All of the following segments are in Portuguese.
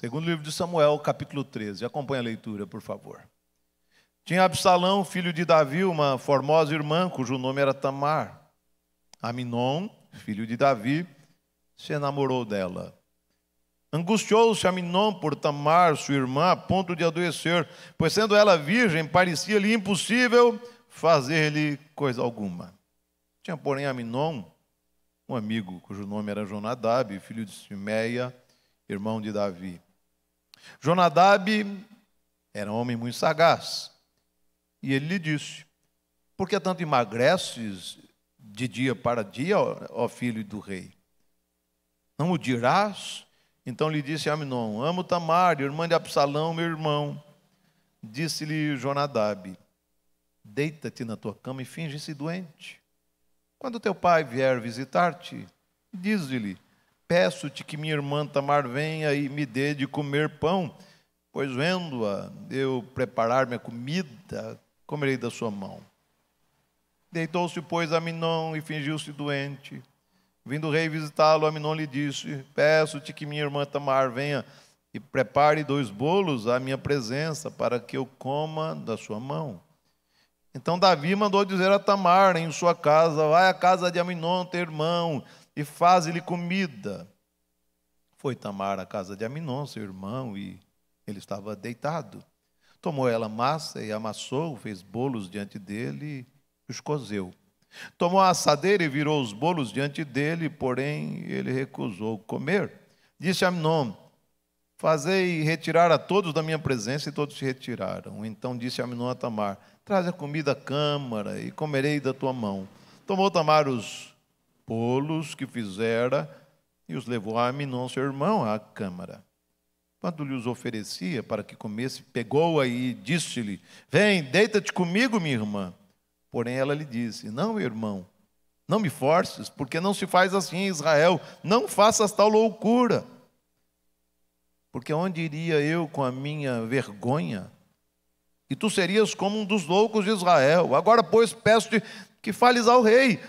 Segundo livro de Samuel, capítulo 13. Acompanhe a leitura, por favor. Tinha Absalão, filho de Davi, uma formosa irmã, cujo nome era Tamar. Aminon, filho de Davi, se enamorou dela. Angustiou-se Aminon por Tamar, sua irmã, a ponto de adoecer, pois sendo ela virgem, parecia-lhe impossível fazer-lhe coisa alguma. Tinha, porém, Aminon, um amigo cujo nome era Jonadab, filho de Simeia, irmão de Davi. Jonadab era um homem muito sagaz. E ele lhe disse: Por que tanto emagreces de dia para dia, ó filho do rei? Não o dirás? Então lhe disse Aminon: Amo Tamar, irmã de Absalão, meu irmão. Disse-lhe Jonadab: Deita-te na tua cama e finge-se doente. Quando teu pai vier visitar-te, diz-lhe: Peço-te que minha irmã Tamar venha e me dê de comer pão, pois vendo-a eu preparar minha comida, comerei da sua mão. Deitou-se, pois, Aminon e fingiu-se doente. Vindo o rei visitá-lo, Aminon lhe disse: Peço-te que minha irmã Tamar venha e prepare dois bolos à minha presença, para que eu coma da sua mão. Então Davi mandou dizer a Tamar em sua casa: Vai à casa de Aminon, teu irmão, e faz-lhe comida. Foi Tamar à casa de Aminon, seu irmão, e ele estava deitado. Tomou ela massa e amassou, fez bolos diante dele e os cozeu. Tomou a assadeira e virou os bolos diante dele, porém ele recusou comer. Disse Aminon: Fazei retirar a todos da minha presença, e todos se retiraram. Então disse Aminon a Tamar: Traz a comida à câmara e comerei da tua mão. Tomou Tamar os bolos que fizera e os levou a Aminon, seu irmão, à câmara. Quando lhe os oferecia para que comesse, pegou-a e disse-lhe: Vem, deita-te comigo, minha irmã. Porém, ela lhe disse: Não, irmão, não me forces, porque não se faz assim em Israel. Não faças tal loucura. Porque onde iria eu com a minha vergonha? E tu serias como um dos loucos de Israel. Agora, pois, peço-te que fales ao rei,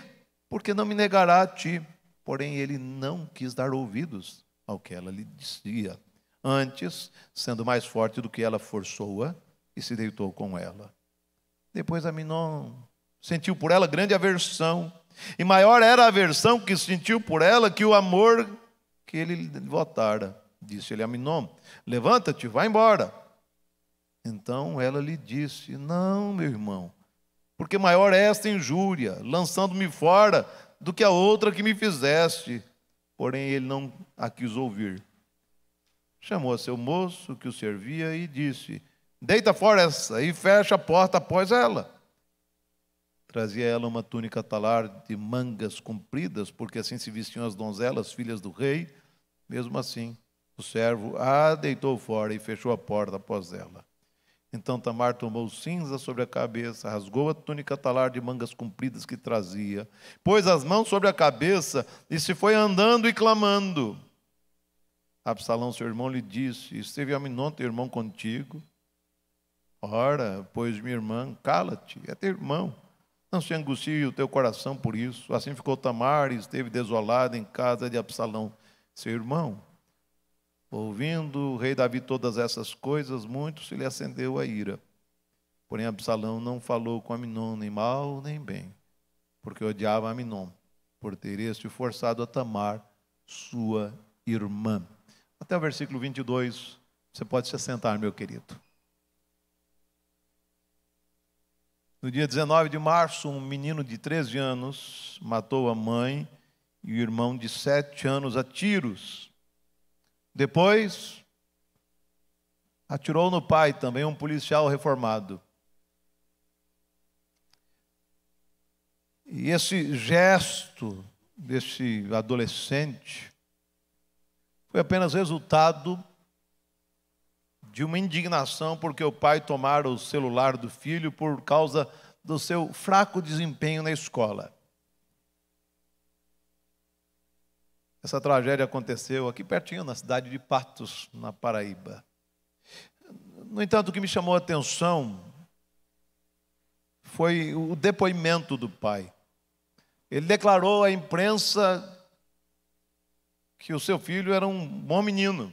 porque não me negará a ti. Porém, ele não quis dar ouvidos ao que ela lhe dizia. Antes, sendo mais forte do que ela, forçou-a e se deitou com ela. Depois Aminon sentiu por ela grande aversão, e maior era a aversão que sentiu por ela que o amor que ele lhe votara. Disse-lhe Aminon: Levanta-te, vá embora. Então ela lhe disse: Não, meu irmão, porque maior é esta injúria, lançando-me fora, do que a outra que me fizeste. Porém, ele não a quis ouvir. Chamou a seu moço que o servia e disse: Deita fora essa e fecha a porta após ela. Trazia ela uma túnica talar de mangas compridas, porque assim se vestiam as donzelas, filhas do rei. Mesmo assim, o servo a deitou fora e fechou a porta após ela. Então Tamar tomou cinza sobre a cabeça, rasgou a túnica talar de mangas compridas que trazia, pôs as mãos sobre a cabeça e se foi andando e clamando. Absalão, seu irmão, lhe disse: Esteve Aminon, teu irmão, contigo? Ora, pois minha irmã, cala-te, é teu irmão. Não se angustie o teu coração por isso. Assim ficou Tamar e esteve desolada em casa de Absalão, seu irmão. Ouvindo o rei Davi todas essas coisas, muito se lhe acendeu a ira. Porém, Absalão não falou com Aminon nem mal nem bem, porque odiava Aminon, por ter este forçado a Tamar, sua irmã. Até o versículo 22, você pode se assentar, meu querido. No dia 19 de março, um menino de 13 anos matou a mãe e o irmão de 7 anos a tiros depois, atirou no pai também um policial reformado. E esse gesto desse adolescente foi apenas resultado de uma indignação porque o pai tomara o celular do filho por causa do seu fraco desempenho na escola. Essa tragédia aconteceu aqui pertinho, na cidade de Patos, na Paraíba. No entanto, o que me chamou a atenção foi o depoimento do pai. Ele declarou à imprensa que o seu filho era um bom menino.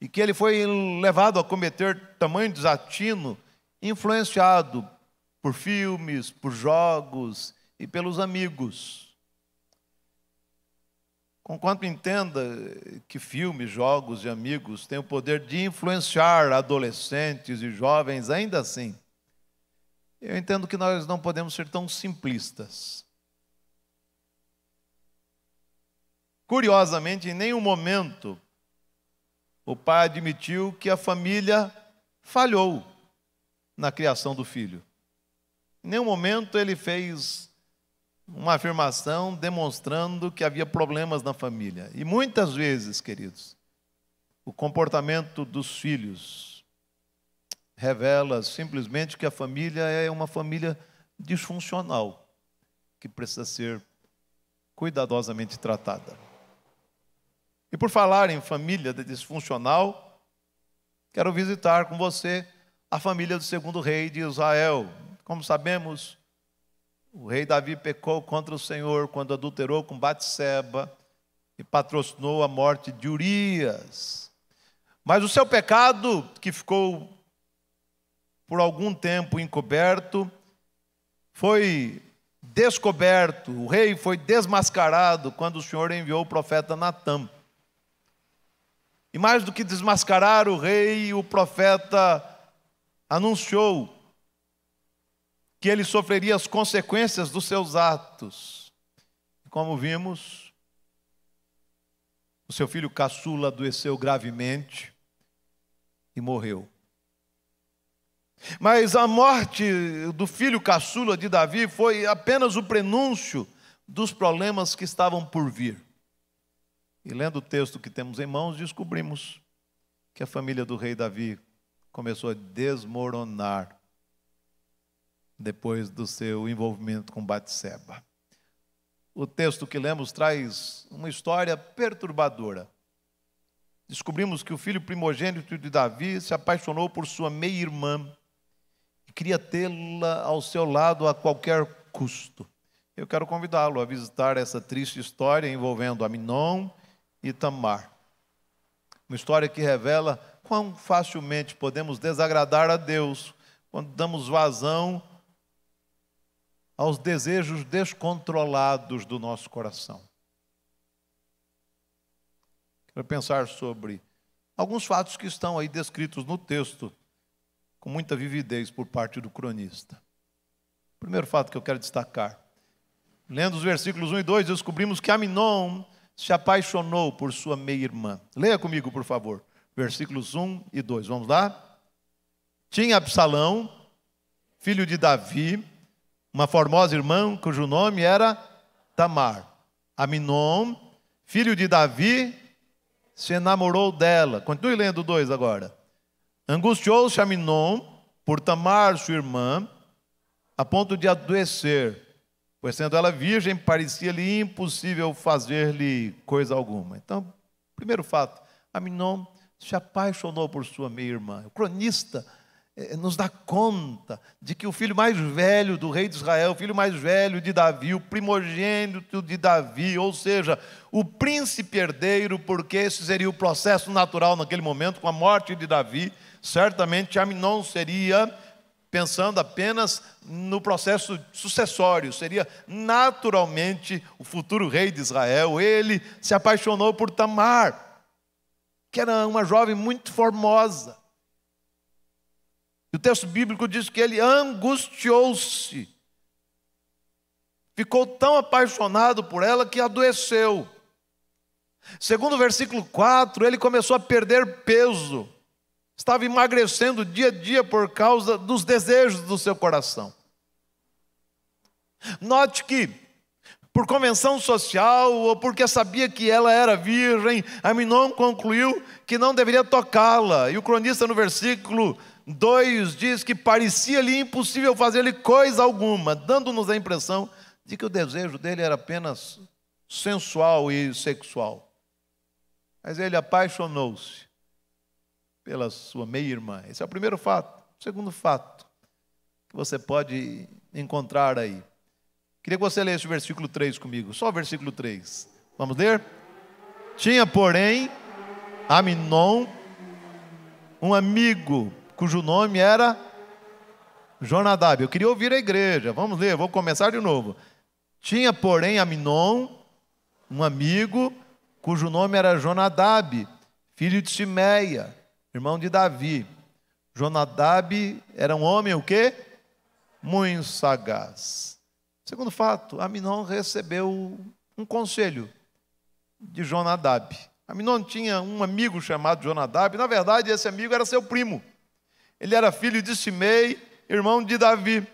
e que ele foi levado a cometer tamanho desatino, influenciado por filmes, por jogos e pelos amigos. Conquanto entenda que filmes, jogos e amigos têm o poder de influenciar adolescentes e jovens, ainda assim, eu entendo que nós não podemos ser tão simplistas. Curiosamente, em nenhum momento o pai admitiu que a família falhou na criação do filho. Em nenhum momento ele fez uma afirmação demonstrando que havia problemas na família. E muitas vezes, queridos, o comportamento dos filhos revela simplesmente que a família é uma família disfuncional, que precisa ser cuidadosamente tratada. E por falar em família disfuncional, quero visitar com você a família do segundo rei de Israel. Como sabemos, o rei Davi pecou contra o Senhor quando adulterou com Batseba e patrocinou a morte de Urias. Mas o seu pecado, que ficou por algum tempo encoberto, foi descoberto, o rei foi desmascarado quando o Senhor enviou o profeta Natan. E mais do que desmascarar o rei, o profeta anunciou que ele sofreria as consequências dos seus atos. Como vimos, o seu filho caçula adoeceu gravemente e morreu. Mas a morte do filho caçula de Davi foi apenas o prenúncio dos problemas que estavam por vir. E lendo o texto que temos em mãos, descobrimos que a família do rei Davi começou a desmoronar depois do seu envolvimento com Batseba. O texto que lemos traz uma história perturbadora. Descobrimos que o filho primogênito de Davi se apaixonou por sua meia-irmã e queria tê-la ao seu lado a qualquer custo. Eu quero convidá-lo a visitar essa triste história envolvendo Aminon e Tamar. Uma história que revela quão facilmente podemos desagradar a Deus quando damos vazão aos desejos descontrolados do nosso coração. Quero pensar sobre alguns fatos que estão aí descritos no texto com muita vividez por parte do cronista. Primeiro fato que eu quero destacar. Lendo os versículos 1 e 2, descobrimos que Aminon se apaixonou por sua meia-irmã. Leia comigo, por favor. Versículos 1 e 2. Vamos lá? Tinha Absalão, filho de Davi, uma formosa irmã cujo nome era Tamar. Aminon, filho de Davi, se enamorou dela. Continue lendo dois agora. Angustiou-se Aminon por Tamar, sua irmã, a ponto de adoecer, pois sendo ela virgem, parecia-lhe impossível fazer-lhe coisa alguma. Então, primeiro fato, Aminon se apaixonou por sua meia-irmã. O cronista nos dá conta de que o filho mais velho do rei de Israel, o filho mais velho de Davi, o primogênito de Davi, ou seja, o príncipe herdeiro, porque esse seria o processo natural naquele momento, com a morte de Davi, certamente Aminon seria pensando apenas no processo sucessório, seria naturalmente o futuro rei de Israel. Ele se apaixonou por Tamar, que era uma jovem muito formosa. O texto bíblico diz que ele angustiou-se. Ficou tão apaixonado por ela que adoeceu. Segundo o versículo 4, ele começou a perder peso. Estava emagrecendo dia a dia por causa dos desejos do seu coração. Note que, por convenção social ou porque sabia que ela era virgem, Aminon concluiu que não deveria tocá-la. E o cronista, no versículo 2 diz que parecia-lhe impossível fazer-lhe coisa alguma, dando-nos a impressão de que o desejo dele era apenas sensual e sexual. Mas ele apaixonou-se pela sua meia-irmã. Esse é o primeiro fato. O segundo fato que você pode encontrar aí. Queria que você lesse o versículo 3 comigo, só o versículo 3. Vamos ler? Tinha, porém, Aminon um amigo cujo nome era Jonadab. Eu queria ouvir a igreja. Vamos ler, vou começar de novo. Tinha, porém, Aminon, um amigo, cujo nome era Jonadab, filho de Simeia, irmão de Davi. Jonadab era um homem o quê? Muito sagaz. Segundo fato, Aminon recebeu um conselho de Jonadab. Aminon tinha um amigo chamado Jonadab, na verdade esse amigo era seu primo. Ele era filho de Simei, irmão de Davi.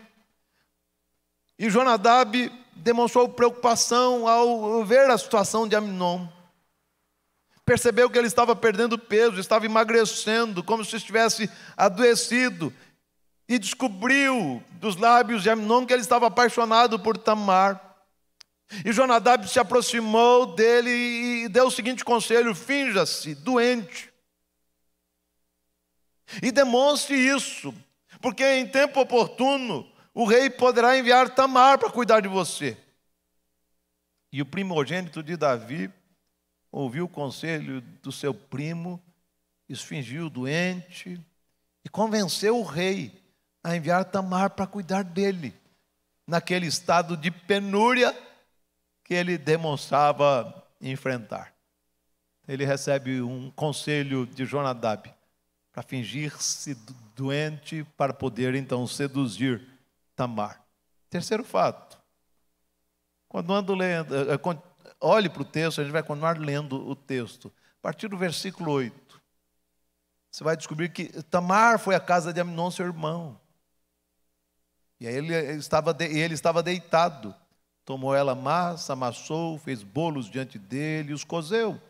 E Jonadab demonstrou preocupação ao ver a situação de Aminon. Percebeu que ele estava perdendo peso, estava emagrecendo, como se estivesse adoecido. E descobriu dos lábios de Aminon que ele estava apaixonado por Tamar. E Jonadab se aproximou dele e deu o seguinte conselho: finja-se doente. E demonstre isso, porque em tempo oportuno o rei poderá enviar Tamar para cuidar de você. E o primogênito de Davi ouviu o conselho do seu primo, e fingiu doente e convenceu o rei a enviar Tamar para cuidar dele, naquele estado de penúria que ele demonstrava enfrentar. Ele recebe um conselho de Jonadab para fingir-se doente para poder então seduzir Tamar. Terceiro fato. Quando ando lendo, eh, eh, olhe para o texto, a gente vai continuar lendo o texto. A partir do versículo 8, você vai descobrir que Tamar foi à casa de Aminon, seu irmão. E aí ele estava, ele estava deitado. Tomou ela massa, amassou, fez bolos diante dele e os cozeu.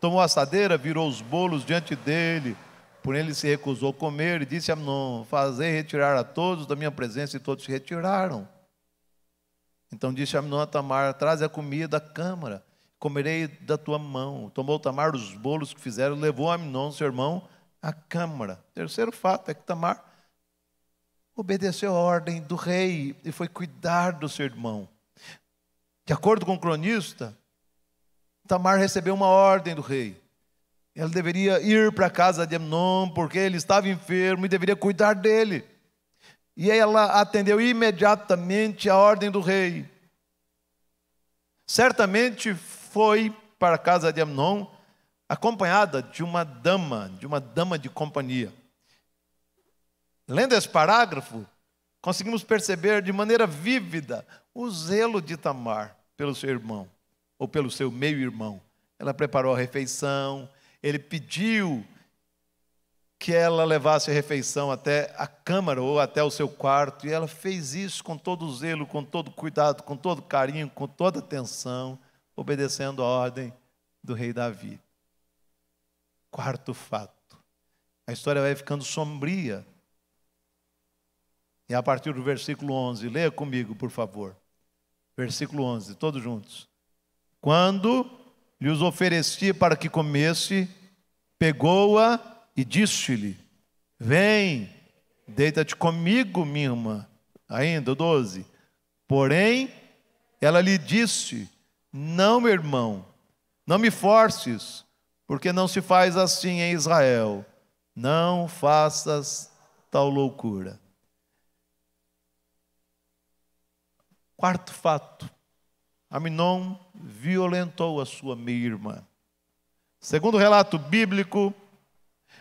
Tomou a assadeira, virou os bolos diante dele. Por ele se recusou a comer e disse a Amnon: Fazei retirar a todos da minha presença, e todos se retiraram. Então disse Amnon a Tamar: Traze a comida à câmara, comerei da tua mão. Tomou Tamar os bolos que fizeram, levou Amnon, seu irmão, à câmara. Terceiro fato é que Tamar obedeceu a ordem do rei e foi cuidar do seu irmão. De acordo com o cronista, Tamar recebeu uma ordem do rei. Ela deveria ir para a casa de Amnon, porque ele estava enfermo e deveria cuidar dele. E ela atendeu imediatamente a ordem do rei. Certamente foi para a casa de Amnon, acompanhada de uma dama, de uma dama de companhia. Lendo esse parágrafo, conseguimos perceber de maneira vívida o zelo de Tamar pelo seu irmão, ou pelo seu meio-irmão. Ela preparou a refeição, ele pediu que ela levasse a refeição até a câmara ou até o seu quarto, e ela fez isso com todo zelo, com todo cuidado, com todo carinho, com toda atenção, obedecendo a ordem do rei Davi. Quarto fato. A história vai ficando sombria. E a partir do versículo 11, leia comigo, por favor. Versículo 11, todos juntos. Quando lhes oferecia para que comesse, pegou-a e disse-lhe: Vem, deita-te comigo, minha irmã. Ainda, 12. Porém, ela lhe disse: Não, meu irmão, não me forces, porque não se faz assim em Israel. Não faças tal loucura. Quarto fato: Aminon violentou a sua meia-irmã. Segundo o relato bíblico,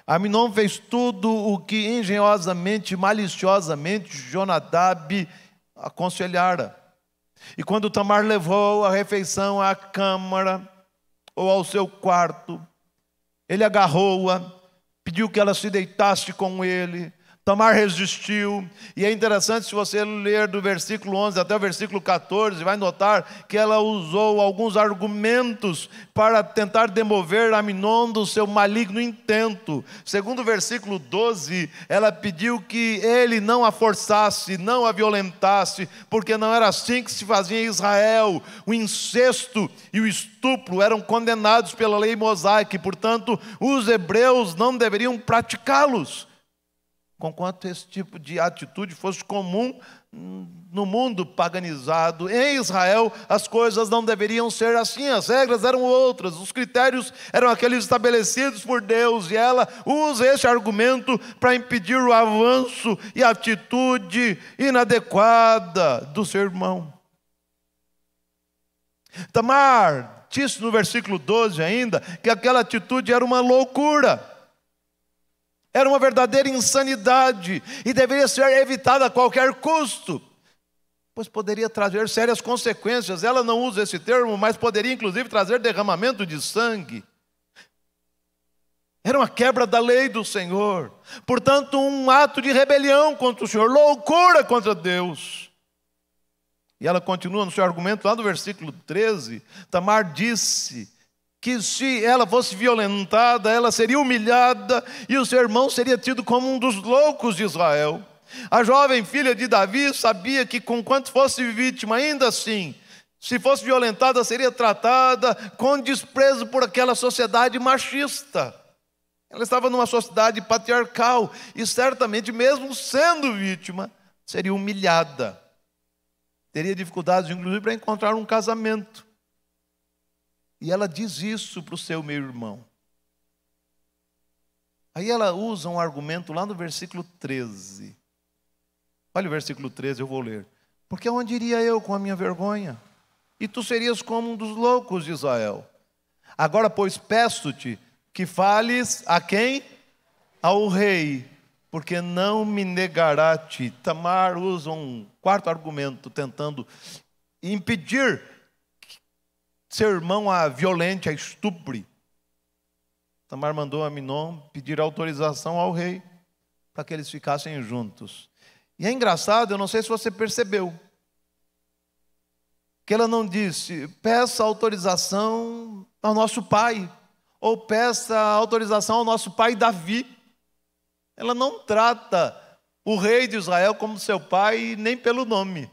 Aminon fez tudo o que engenhosamente, maliciosamente Jonadab aconselhara. E quando Tamar levou a refeição à câmara ou ao seu quarto, ele agarrou-a, pediu que ela se deitasse com ele, Tamar resistiu, e é interessante se você ler do versículo 11 até o versículo 14, vai notar que ela usou alguns argumentos para tentar demover Aminon do seu maligno intento. Segundo o versículo 12, ela pediu que ele não a forçasse, não a violentasse, porque não era assim que se fazia em Israel. O incesto e o estupro eram condenados pela lei mosaica, e portanto os hebreus não deveriam praticá-los. Conquanto esse tipo de atitude fosse comum no mundo paganizado. Em Israel, as coisas não deveriam ser assim, as regras eram outras, os critérios eram aqueles estabelecidos por Deus, e ela usa esse argumento para impedir o avanço e a atitude inadequada do seu irmão. Tamar disse no versículo 12 ainda que aquela atitude era uma loucura. Era uma verdadeira insanidade e deveria ser evitada a qualquer custo, pois poderia trazer sérias consequências. Ela não usa esse termo, mas poderia inclusive trazer derramamento de sangue. Era uma quebra da lei do Senhor, portanto, um ato de rebelião contra o Senhor, loucura contra Deus. E ela continua no seu argumento lá no versículo 13: Tamar disse que se ela fosse violentada, ela seria humilhada e o seu irmão seria tido como um dos loucos de Israel. A jovem filha de Davi sabia que, conquanto fosse vítima, ainda assim, se fosse violentada, seria tratada com desprezo por aquela sociedade machista. Ela estava numa sociedade patriarcal e, certamente, mesmo sendo vítima, seria humilhada. Teria dificuldades, inclusive, para encontrar um casamento. E ela diz isso para o seu meu irmão. Aí ela usa um argumento lá no versículo 13. Olha o versículo 13, eu vou ler. Porque onde iria eu com a minha vergonha? E tu serias como um dos loucos de Israel. Agora, pois, peço-te que fales a quem? Ao rei, porque não me negará a ti. Tamar usa um quarto argumento, tentando impedir seu irmão a violente, a estupre. Tamar mandou a Minon pedir autorização ao rei para que eles ficassem juntos. E é engraçado, eu não sei se você percebeu, que ela não disse, peça autorização ao nosso pai, ou peça autorização ao nosso pai Davi. Ela não trata o rei de Israel como seu pai, nem pelo nome.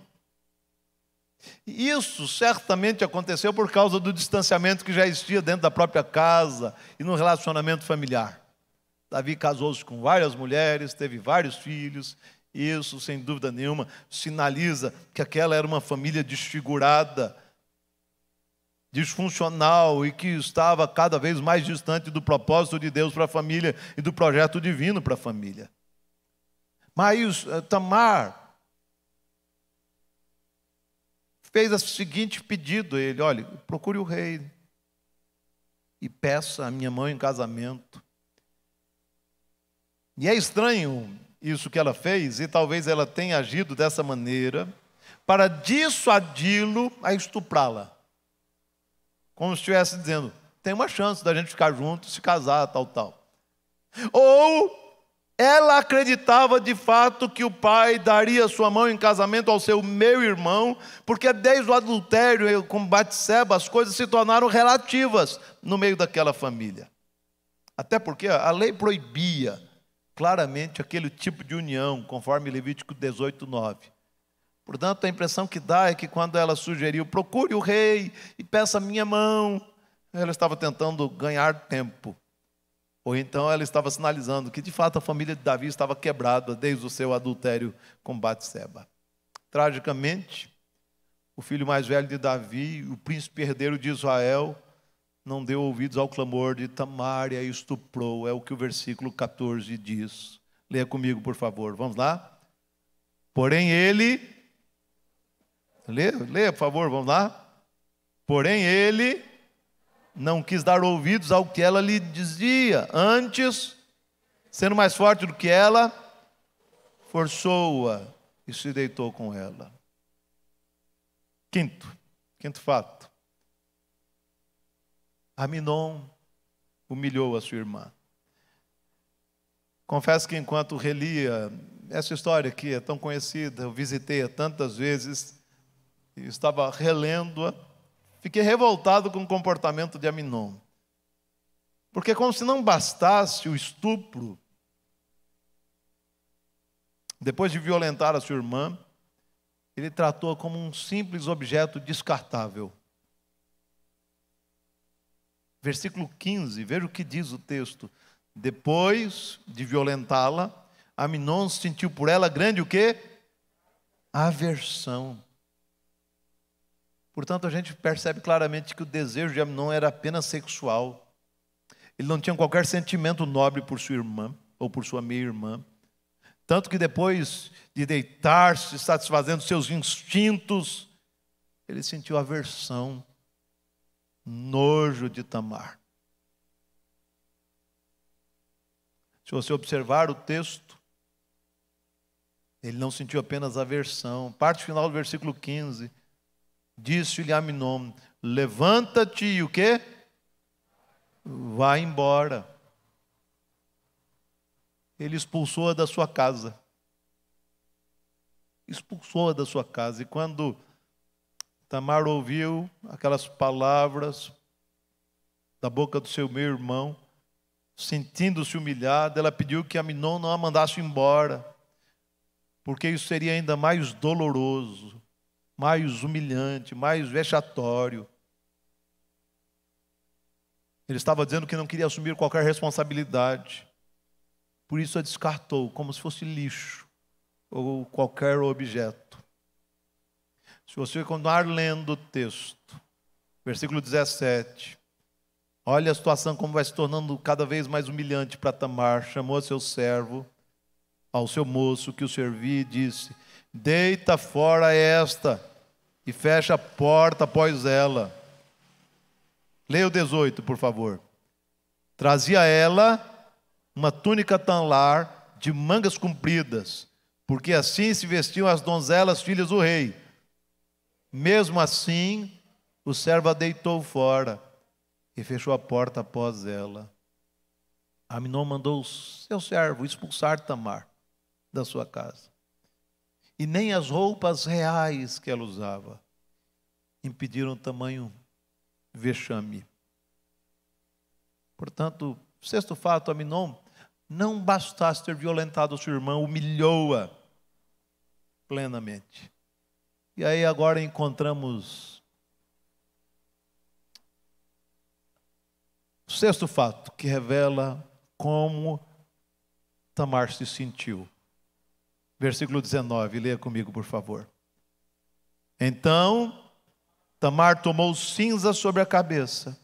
Isso certamente aconteceu por causa do distanciamento que já existia dentro da própria casa e no relacionamento familiar. Davi casou-se com várias mulheres, teve vários filhos, e isso, sem dúvida nenhuma, sinaliza que aquela era uma família desfigurada, disfuncional e que estava cada vez mais distante do propósito de Deus para a família e do projeto divino para a família. Mas eh, Tamar fez o seguinte pedido a ele: olha, procure o rei e peça a minha mãe em casamento. E é estranho isso que ela fez, e talvez ela tenha agido dessa maneira para dissuadi-lo a estuprá-la. Como se estivesse dizendo: tem uma chance da gente ficar junto, se casar, tal, tal. Ou ela acreditava de fato que o pai daria sua mão em casamento ao seu meu irmão, porque desde o adultério com Batseba as coisas se tornaram relativas no meio daquela família. Até porque a lei proibia claramente aquele tipo de união, conforme Levítico 18, 9. Portanto, a impressão que dá é que quando ela sugeriu, procure o rei e peça minha mão, ela estava tentando ganhar tempo ou então ela estava sinalizando que de fato a família de Davi estava quebrada desde o seu adultério com Batseba. Tragicamente, o filho mais velho de Davi, o príncipe herdeiro de Israel, não deu ouvidos ao clamor de Tamar e a estuprou. É o que o versículo 14 diz. Leia comigo, por favor. Vamos lá? Porém ele. Leia, leia, por favor, vamos lá. Porém ele não quis dar ouvidos ao que ela lhe dizia. Antes, sendo mais forte do que ela, forçou-a e se deitou com ela. Quinto, quinto fato. Aminon humilhou a sua irmã. Confesso que enquanto relia essa história que é tão conhecida, eu visitei-a tantas vezes, e estava relendo-a, Fiquei revoltado com o comportamento de Aminon. Porque, como se não bastasse o estupro, depois de violentar a sua irmã, ele tratou-a como um simples objeto descartável. Versículo 15, veja o que diz o texto. Depois de violentá-la, Aminon sentiu por ela grande o quê? Aversão. Portanto, a gente percebe claramente que o desejo de Aminon era apenas sexual. Ele não tinha qualquer sentimento nobre por sua irmã ou por sua meia-irmã. Tanto que depois de deitar-se, satisfazendo seus instintos, ele sentiu aversão, nojo de Tamar. Se você observar o texto, ele não sentiu apenas aversão. Parte final do versículo 15. Disse-lhe Aminon: Levanta-te e o quê? Vá embora. Ele expulsou-a da sua casa. Expulsou-a da sua casa. E quando Tamar ouviu aquelas palavras da boca do seu meu irmão, sentindo-se humilhada, ela pediu que Aminon não a mandasse embora, porque isso seria ainda mais doloroso, mais humilhante, mais vexatório. Ele estava dizendo que não queria assumir qualquer responsabilidade. Por isso a descartou, como se fosse lixo ou qualquer objeto. Se você continuar lendo o texto, versículo 17, Olha a situação como vai se tornando cada vez mais humilhante para Tamar. Chamou seu servo, ao seu moço que o servia, e disse: Deita fora esta e fecha a porta após ela. Leia o 18, por favor. Trazia ela uma túnica tanlar de mangas compridas, porque assim se vestiam as donzelas filhas do rei. Mesmo assim, o servo a deitou fora e fechou a porta após ela. Aminon mandou seu servo expulsar Tamar da sua casa. E nem as roupas reais que ela usava impediram tamanho vexame. Portanto, sexto fato, Aminon não bastasse ter violentado sua irmã, humilhou-a plenamente. E aí agora encontramos Sexto fato que revela como Tamar se sentiu. Versículo 19, leia comigo, por favor. Então, Tamar tomou cinza sobre a cabeça,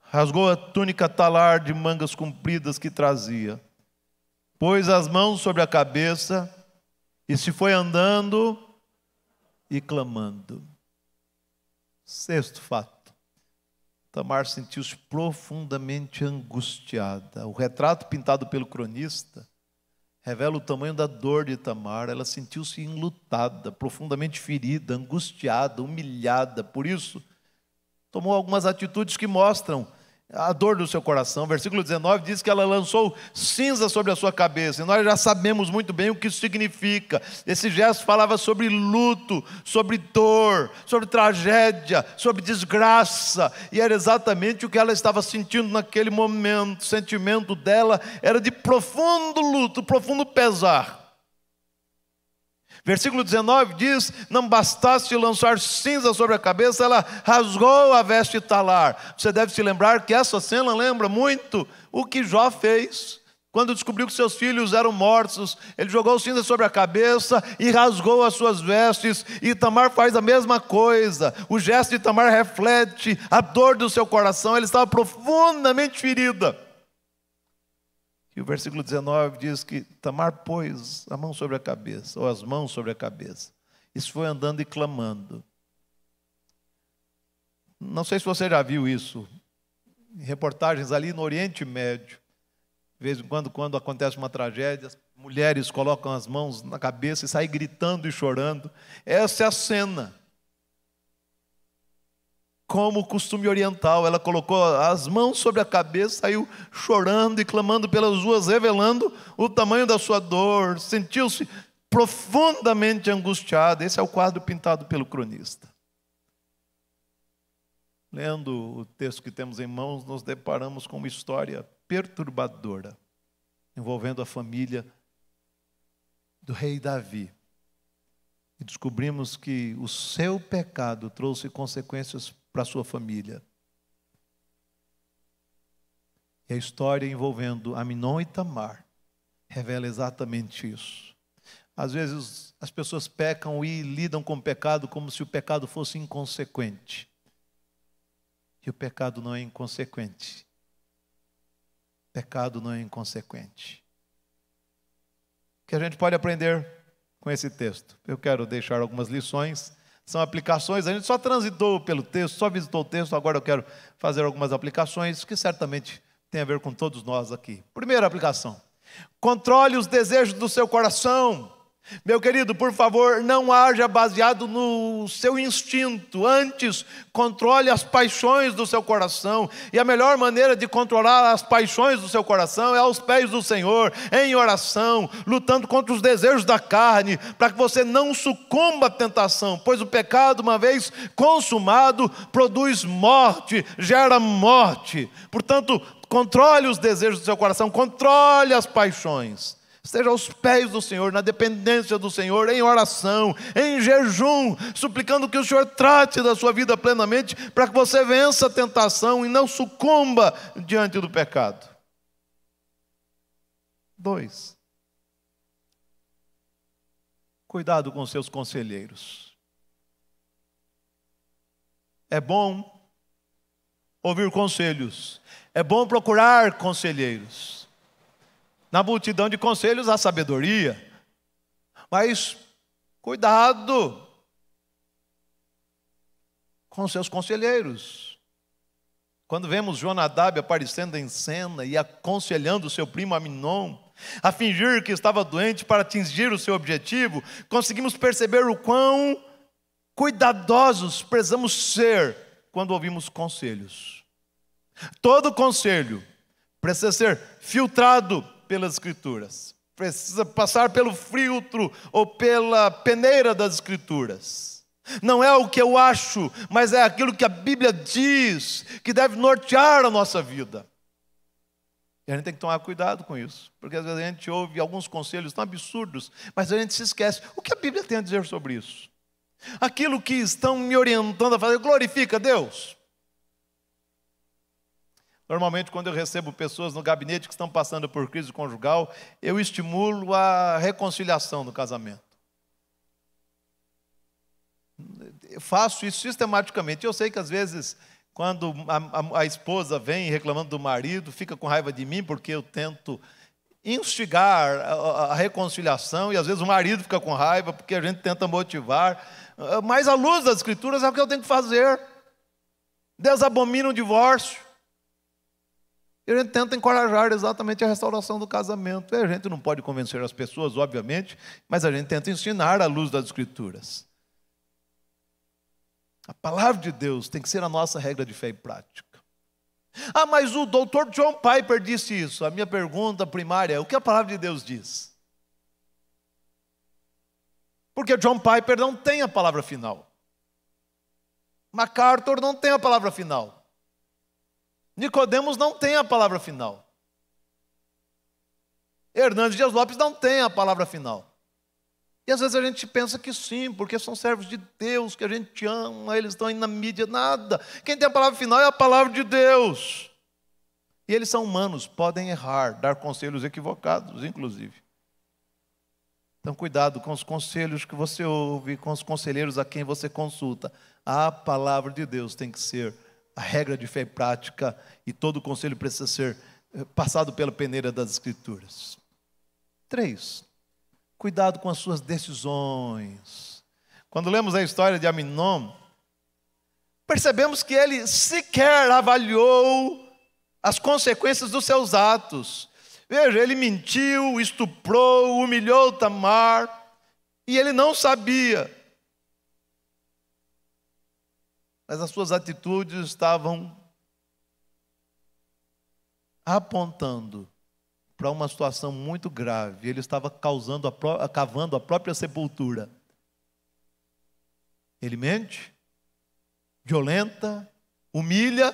rasgou a túnica talar de mangas compridas que trazia, pôs as mãos sobre a cabeça e se foi andando e clamando. Sexto fato. Tamar sentiu-se profundamente angustiada. O retrato pintado pelo cronista revela o tamanho da dor de Tamar. Ela sentiu-se enlutada, profundamente ferida, angustiada, humilhada. Por isso, tomou algumas atitudes que mostram a dor do seu coração. Versículo 19 diz que ela lançou cinza sobre a sua cabeça, e nós já sabemos muito bem o que isso significa. Esse gesto falava sobre luto, sobre dor, sobre tragédia, sobre desgraça, e era exatamente o que ela estava sentindo naquele momento. O sentimento dela era de profundo luto, profundo pesar. Versículo 19 diz: Não bastasse lançar cinza sobre a cabeça, ela rasgou a veste talar. Você deve se lembrar que essa cena lembra muito o que Jó fez. Quando descobriu que seus filhos eram mortos, ele jogou cinza sobre a cabeça e rasgou as suas vestes. E Tamar faz a mesma coisa. O gesto de Tamar reflete a dor do seu coração. Ele estava profundamente ferida. E o versículo 19 diz que Tamar pôs a mão sobre a cabeça, ou as mãos sobre a cabeça. Isso foi andando e clamando. Não sei se você já viu isso, em reportagens ali no Oriente Médio. De vez em quando, quando acontece uma tragédia, as mulheres colocam as mãos na cabeça e saem gritando e chorando. Essa é a cena como o costume oriental. Ela colocou as mãos sobre a cabeça, saiu chorando e clamando pelas ruas, revelando o tamanho da sua dor. Sentiu-se profundamente angustiada. Esse é o quadro pintado pelo cronista. Lendo o texto que temos em mãos, nos deparamos com uma história perturbadora envolvendo a família do rei Davi. E descobrimos que o seu pecado trouxe consequências para sua família. É a história envolvendo Aminon e Tamar, revela exatamente isso. Às vezes as pessoas pecam e lidam com o pecado como se o pecado fosse inconsequente. E o pecado não é inconsequente. Pecado não é inconsequente. O que a gente pode aprender com esse texto? Eu quero deixar algumas lições, são aplicações. A gente só transitou pelo texto, só visitou o texto, agora eu quero fazer algumas aplicações que certamente tem a ver com todos nós aqui. Primeira aplicação: controle os desejos do seu coração. Meu querido, por favor, não haja baseado no seu instinto. Antes, controle as paixões do seu coração. E a melhor maneira de controlar as paixões do seu coração é aos pés do Senhor, em oração, lutando contra os desejos da carne, para que você não sucumba à tentação, pois o pecado, uma vez consumado, produz morte, gera morte. Portanto, controle os desejos do seu coração, controle as paixões. Esteja aos pés do Senhor, na dependência do Senhor, em oração, em jejum, suplicando que o Senhor trate da sua vida plenamente, para que você vença a tentação e não sucumba diante do pecado. Dois. Cuidado com seus conselheiros. É bom ouvir conselhos, é bom procurar conselheiros. Na multidão de conselhos há sabedoria. Mas cuidado com seus conselheiros. Quando vemos Jonadab aparecendo em cena e aconselhando seu primo Aminon a fingir que estava doente para atingir o seu objetivo, conseguimos perceber o quão cuidadosos precisamos ser quando ouvimos conselhos. Todo conselho precisa ser filtrado pelas Escrituras. Precisa passar pelo filtro ou pela peneira das Escrituras. Não é o que eu acho, mas é aquilo que a Bíblia diz que deve nortear a nossa vida. E a gente tem que tomar cuidado com isso, porque às vezes a gente ouve alguns conselhos tão absurdos, mas a gente se esquece. O que a Bíblia tem a dizer sobre isso? Aquilo que estão me orientando a fazer, glorifica Deus. Normalmente, quando eu recebo pessoas no gabinete que estão passando por crise conjugal, eu estimulo a reconciliação no casamento. Eu faço isso sistematicamente. Eu sei que às vezes, quando a, a, a esposa vem reclamando do marido, fica com raiva de mim porque eu tento instigar a, a reconciliação e às vezes o marido fica com raiva porque a gente tenta motivar. Mas à luz das escrituras é o que eu tenho que fazer. Deus abomina o divórcio. E a gente tenta encorajar exatamente a restauração do casamento. E a gente não pode convencer as pessoas, obviamente, mas a gente tenta ensinar à luz das Escrituras. A palavra de Deus tem que ser a nossa regra de fé e prática. Ah, mas o doutor John Piper disse isso. A minha pergunta primária é: o que a palavra de Deus diz? Porque John Piper não tem a palavra final. MacArthur não tem a palavra final. Nicodemos não tem a palavra final. Hernandes Dias Lopes não tem a palavra final. E às vezes a gente pensa que sim, porque são servos de Deus, que a gente ama, eles estão aí na mídia, nada. Quem tem a palavra final é a palavra de Deus. E eles são humanos, podem errar, dar conselhos equivocados, inclusive. Então, cuidado com os conselhos que você ouve, com os conselheiros a quem você consulta. A palavra de Deus tem que ser a regra de fé e prática e todo o conselho precisa ser eh, passado pela peneira das Escrituras. Três, cuidado com as suas decisões. Quando lemos a história de Aminon, percebemos que ele sequer avaliou as consequências dos seus atos. Veja, ele mentiu, estuprou, humilhou Tamar, e ele não sabia. Mas as suas atitudes estavam apontando para uma situação muito grave. Ele estava causando a, cavando a própria sepultura. Ele mente, violenta, humilha,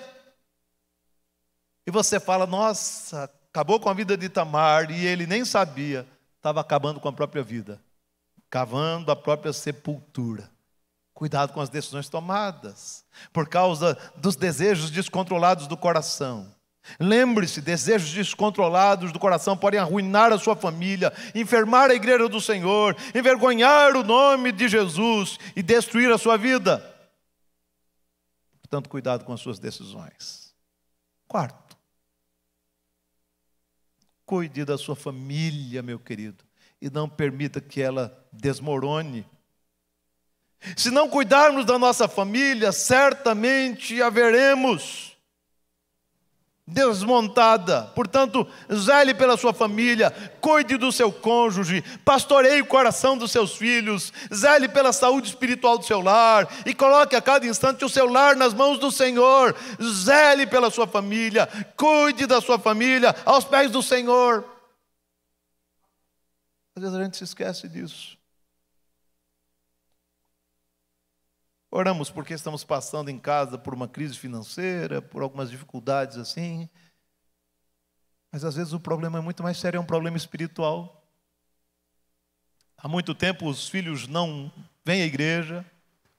e você fala: nossa, acabou com a vida de Tamar, e ele nem sabia, estava acabando com a própria vida, cavando a própria sepultura. Cuidado com as decisões tomadas, por causa dos desejos descontrolados do coração. Lembre-se, desejos descontrolados do coração podem arruinar a sua família, enfermar a igreja do Senhor, envergonhar o nome de Jesus e destruir a sua vida. Portanto, cuidado com as suas decisões. Quarto, cuide da sua família, meu querido, e não permita que ela desmorone. Se não cuidarmos da nossa família, certamente haveremos desmontada. Portanto, zele pela sua família, cuide do seu cônjuge, pastoreie o coração dos seus filhos, zele pela saúde espiritual do seu lar e coloque a cada instante o seu lar nas mãos do Senhor. Zele pela sua família, cuide da sua família aos pés do Senhor. Às vezes a gente se esquece disso. Oramos porque estamos passando em casa por uma crise financeira, por algumas dificuldades assim. Mas às vezes o problema é muito mais sério, é um problema espiritual. Há muito tempo os filhos não vêm à igreja,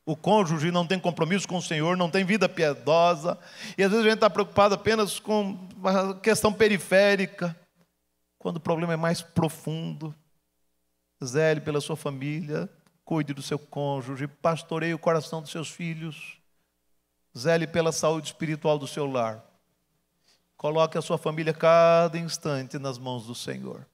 o cônjuge não tem compromisso com o Senhor, não tem vida piedosa, e às vezes a gente está preocupado apenas com uma questão periférica, quando o problema é mais profundo. Zele pela sua família, cuide do seu cônjuge, pastoreie o coração dos seus filhos, zele pela saúde espiritual do seu lar. Coloque a sua família cada instante nas mãos do Senhor.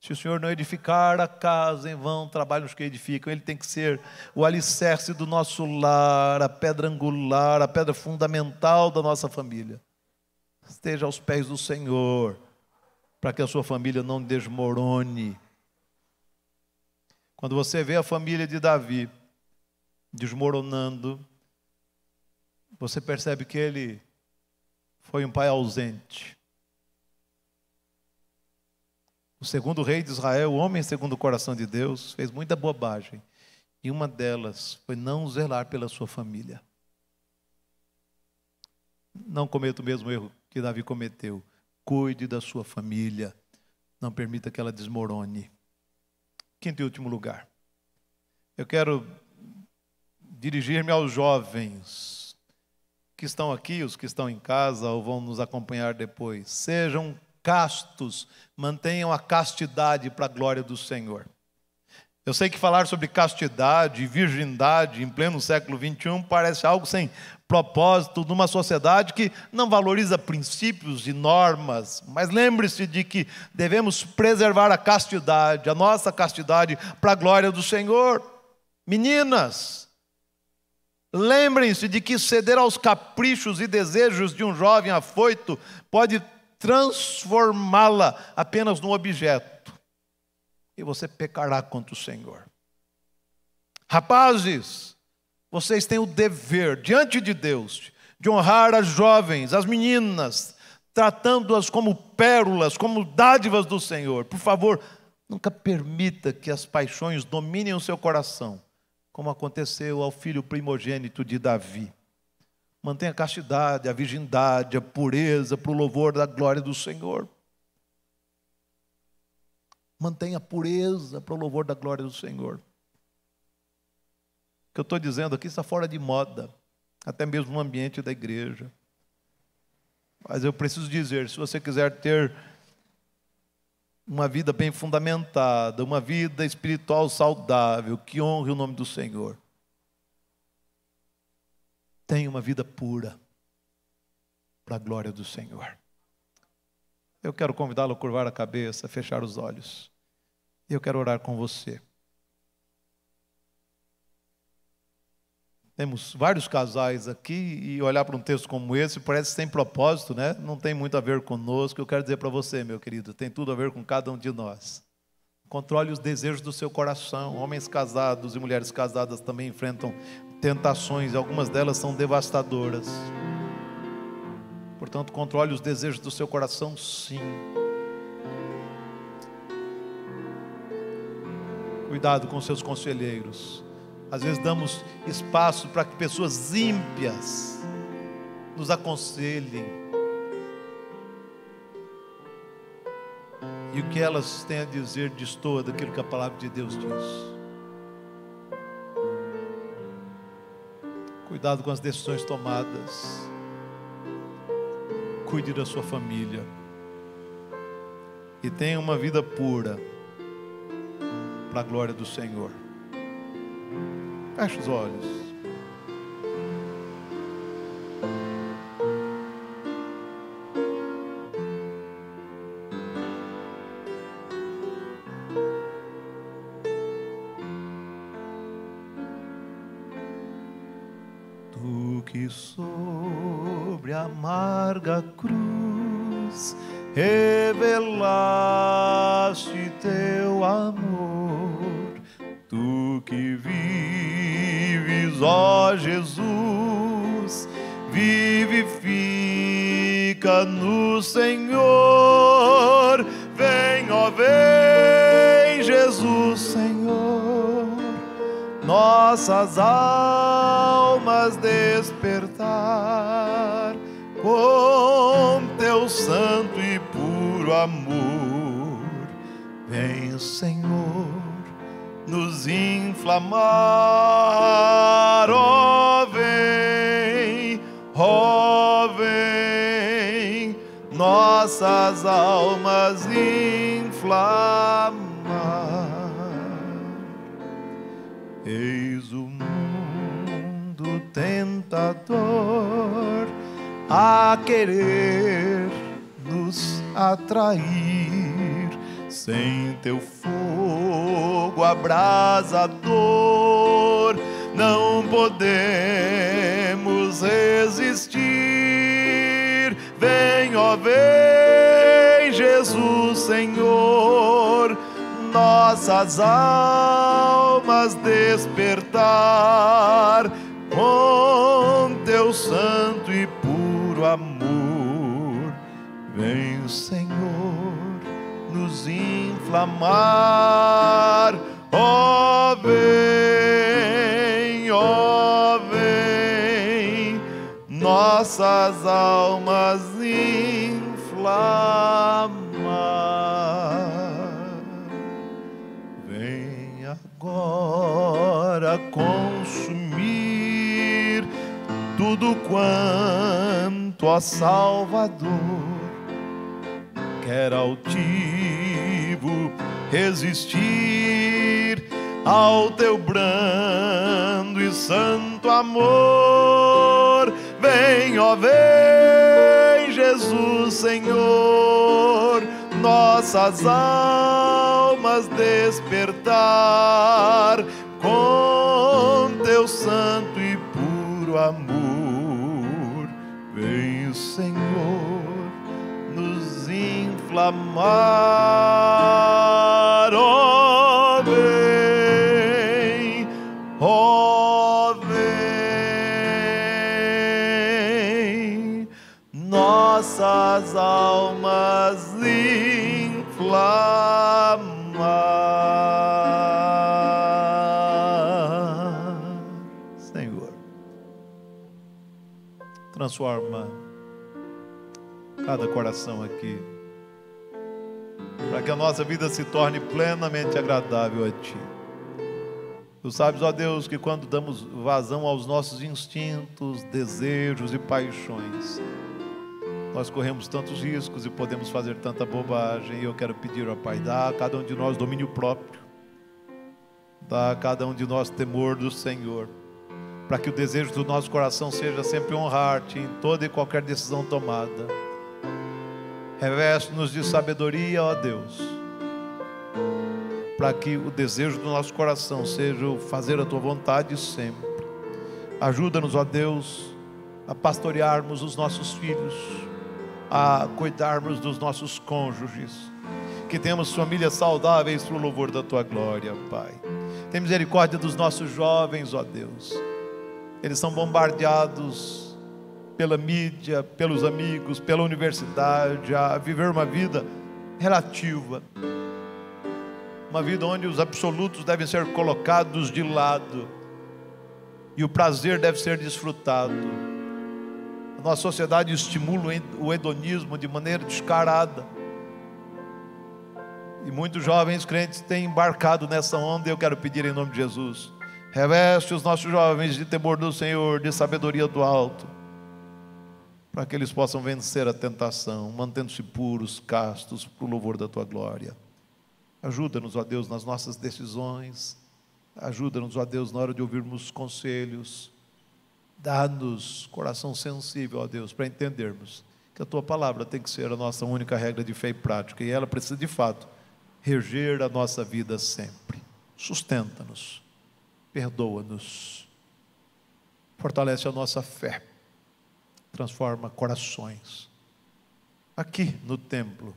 Se o Senhor não edificar a casa, em vão trabalham os que edificam. Ele tem que ser o alicerce do nosso lar, a pedra angular, a pedra fundamental da nossa família. Esteja aos pés do Senhor, para que a sua família não desmorone quando você vê a família de Davi desmoronando, você percebe que ele foi um pai ausente. O segundo rei de Israel, o homem segundo o coração de Deus, fez muita bobagem. E uma delas foi não zelar pela sua família. Não cometa o mesmo erro que Davi cometeu. Cuide da sua família. Não permita que ela desmorone. Quinto e último lugar. Eu quero dirigir-me aos jovens que estão aqui, os que estão em casa ou vão nos acompanhar depois. Sejam castos, mantenham a castidade para a glória do Senhor. Eu sei que falar sobre castidade e virgindade em pleno século XXI parece algo sem propósito numa sociedade que não valoriza princípios e normas, mas lembre-se de que devemos preservar a castidade, a nossa castidade, para a glória do Senhor. Meninas, lembrem-se de que ceder aos caprichos e desejos de um jovem afoito pode transformá-la apenas num objeto e você pecará contra o Senhor. Rapazes, vocês têm o dever diante de Deus de honrar as jovens, as meninas, tratando-as como pérolas, como dádivas do Senhor. Por favor, nunca permita que as paixões dominem o seu coração, como aconteceu ao filho primogênito de Davi. Mantenha a castidade, a virgindade, a pureza para o louvor da glória do Senhor. Mantenha pureza para o louvor da glória do Senhor. O que eu estou dizendo aqui está fora de moda, até mesmo no ambiente da igreja. Mas eu preciso dizer: se você quiser ter uma vida bem fundamentada, uma vida espiritual saudável, que honre o nome do Senhor, tenha uma vida pura para a glória do Senhor. Eu quero convidá-lo a curvar a cabeça, a fechar os olhos. Eu quero orar com você. Temos vários casais aqui e olhar para um texto como esse parece sem propósito, né? Não tem muito a ver conosco. Eu quero dizer para você, meu querido, tem tudo a ver com cada um de nós. Controle os desejos do seu coração. Homens casados e mulheres casadas também enfrentam tentações, e algumas delas são devastadoras. Portanto, controle os desejos do seu coração, sim. Cuidado com seus conselheiros. Às vezes damos espaço para que pessoas ímpias nos aconselhem. E o que elas têm a dizer destoa daquilo que a palavra de Deus diz. Cuidado com as decisões tomadas cuide da sua família e tenha uma vida pura para a glória do Senhor. Feche os olhos. Senhor, vem, ó vem, Jesus, Senhor, nossas almas despertar com teu santo e puro amor. Vem, Senhor, nos inflamar, ó nossas almas inflamar. Eis o mundo tentador a querer nos atrair sem teu fogo abrasador não podemos resistir vem ó vem Jesus Senhor nossas almas despertar com teu santo e puro amor. Vem, Senhor, nos inflamar. Ó, vem, ó, vem, nossas almas tudo quanto a Salvador quer altivo resistir ao teu brando e santo amor. Vem, ó, vem, Jesus Senhor, nossas almas despertar com teu santo e puro amor. Inflamar. Ó, vem, ó, vem, nossas almas inflamar. Senhor, transforma cada coração aqui, para que a nossa vida se torne plenamente agradável a Ti. Tu sabes, ó Deus, que quando damos vazão aos nossos instintos, desejos e paixões, nós corremos tantos riscos e podemos fazer tanta bobagem. E eu quero pedir ao Pai, dá a cada um de nós domínio próprio, dá a cada um de nós temor do Senhor, para que o desejo do nosso coração seja sempre honrar-te em toda e qualquer decisão tomada. Reveste-nos de sabedoria, ó Deus, para que o desejo do nosso coração seja fazer a tua vontade sempre. Ajuda-nos, ó Deus, a pastorearmos os nossos filhos, a cuidarmos dos nossos cônjuges, que temos famílias saudáveis para o louvor da tua glória, Pai. Tem misericórdia dos nossos jovens, ó Deus. Eles são bombardeados pela mídia, pelos amigos, pela universidade, a viver uma vida relativa. Uma vida onde os absolutos devem ser colocados de lado e o prazer deve ser desfrutado. A nossa sociedade estimula o hedonismo de maneira descarada. E muitos jovens crentes têm embarcado nessa onda, e eu quero pedir em nome de Jesus. Reveste os nossos jovens de temor do Senhor, de sabedoria do alto. Para que eles possam vencer a tentação, mantendo-se puros, castos, para o louvor da tua glória. Ajuda-nos, ó Deus, nas nossas decisões, ajuda-nos, ó Deus, na hora de ouvirmos conselhos, dá-nos coração sensível, ó Deus, para entendermos que a tua palavra tem que ser a nossa única regra de fé e prática, e ela precisa de fato reger a nossa vida sempre. Sustenta-nos, perdoa-nos, fortalece a nossa fé transforma corações. Aqui no templo,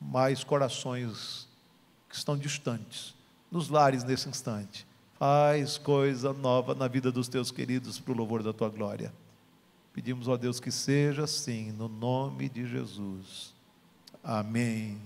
mais corações que estão distantes, nos lares nesse instante. Faz coisa nova na vida dos teus queridos para o louvor da tua glória. Pedimos, ó Deus, que seja assim, no nome de Jesus. Amém.